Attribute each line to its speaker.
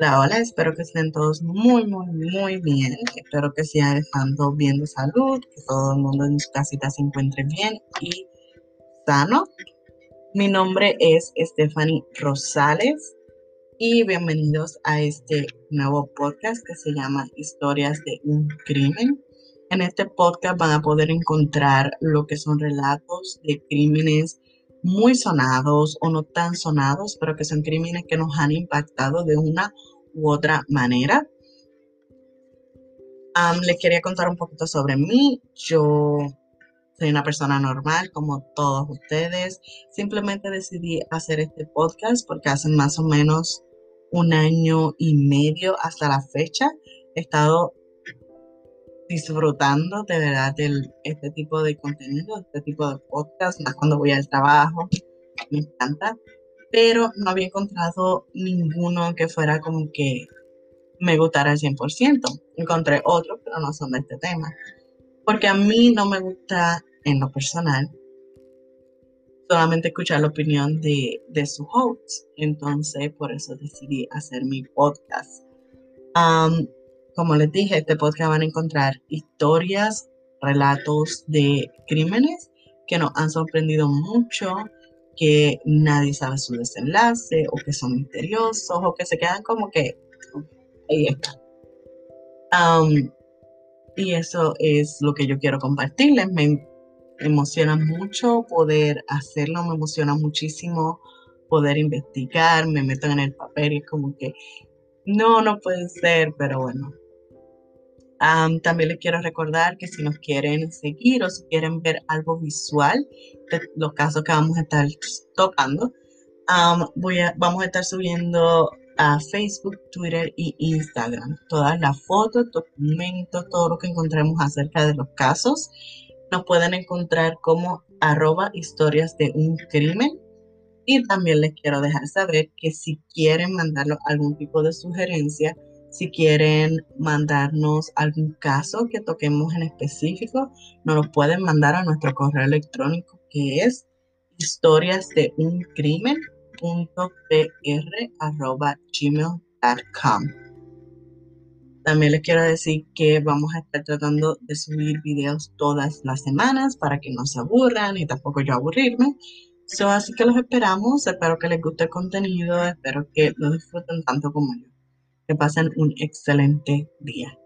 Speaker 1: Hola, hola, espero que estén todos muy, muy, muy bien. Espero que sigan estando bien de salud, que todo el mundo en su casita se encuentre bien y sano. Mi nombre es Stephanie Rosales y bienvenidos a este nuevo podcast que se llama Historias de un Crimen. En este podcast van a poder encontrar lo que son relatos de crímenes muy sonados o no tan sonados, pero que son crímenes que nos han impactado de una u otra manera. les quería contar un poquito sobre mí. Yo soy una persona normal como todos ustedes. Simplemente decidí hacer este podcast porque hace más o menos un año y medio hasta la fecha he estado disfrutando de verdad de este tipo de contenido, este tipo de podcast, más cuando voy al trabajo, me encanta, pero no había encontrado ninguno que fuera como que me gustara al 100%. Encontré otros, pero no son de este tema, porque a mí no me gusta en lo personal solamente escuchar la opinión de, de su host, entonces por eso decidí hacer mi podcast como les dije, este podcast van a encontrar historias, relatos de crímenes que nos han sorprendido mucho, que nadie sabe su desenlace, o que son misteriosos, o que se quedan como que ahí está. y eso es lo que yo quiero compartirles. Me emociona mucho poder hacerlo, me emociona muchísimo poder investigar, me meto en el papel y es como que no, no puede ser, pero bueno, también les quiero recordar que si nos quieren seguir o si quieren ver algo visual de los casos que vamos a estar tocando, voy a, vamos a estar subiendo a Facebook, Twitter y Instagram todas las fotos, documentos, todo lo que encontremos acerca de los casos. Nos pueden encontrar como arroba historias de un crimen. Y también les quiero dejar saber que si quieren mandarnos algún tipo de sugerencia, si quieren mandarnos algún caso que toquemos en específico, nos lo pueden mandar a nuestro correo electrónico que es historias crimen También les quiero decir que vamos a estar tratando de subir videos todas las semanas para que no se aburran y tampoco yo aburrirme. así que los esperamos, espero que les guste el contenido, espero que lo disfruten tanto como yo. Que pasen un excelente día.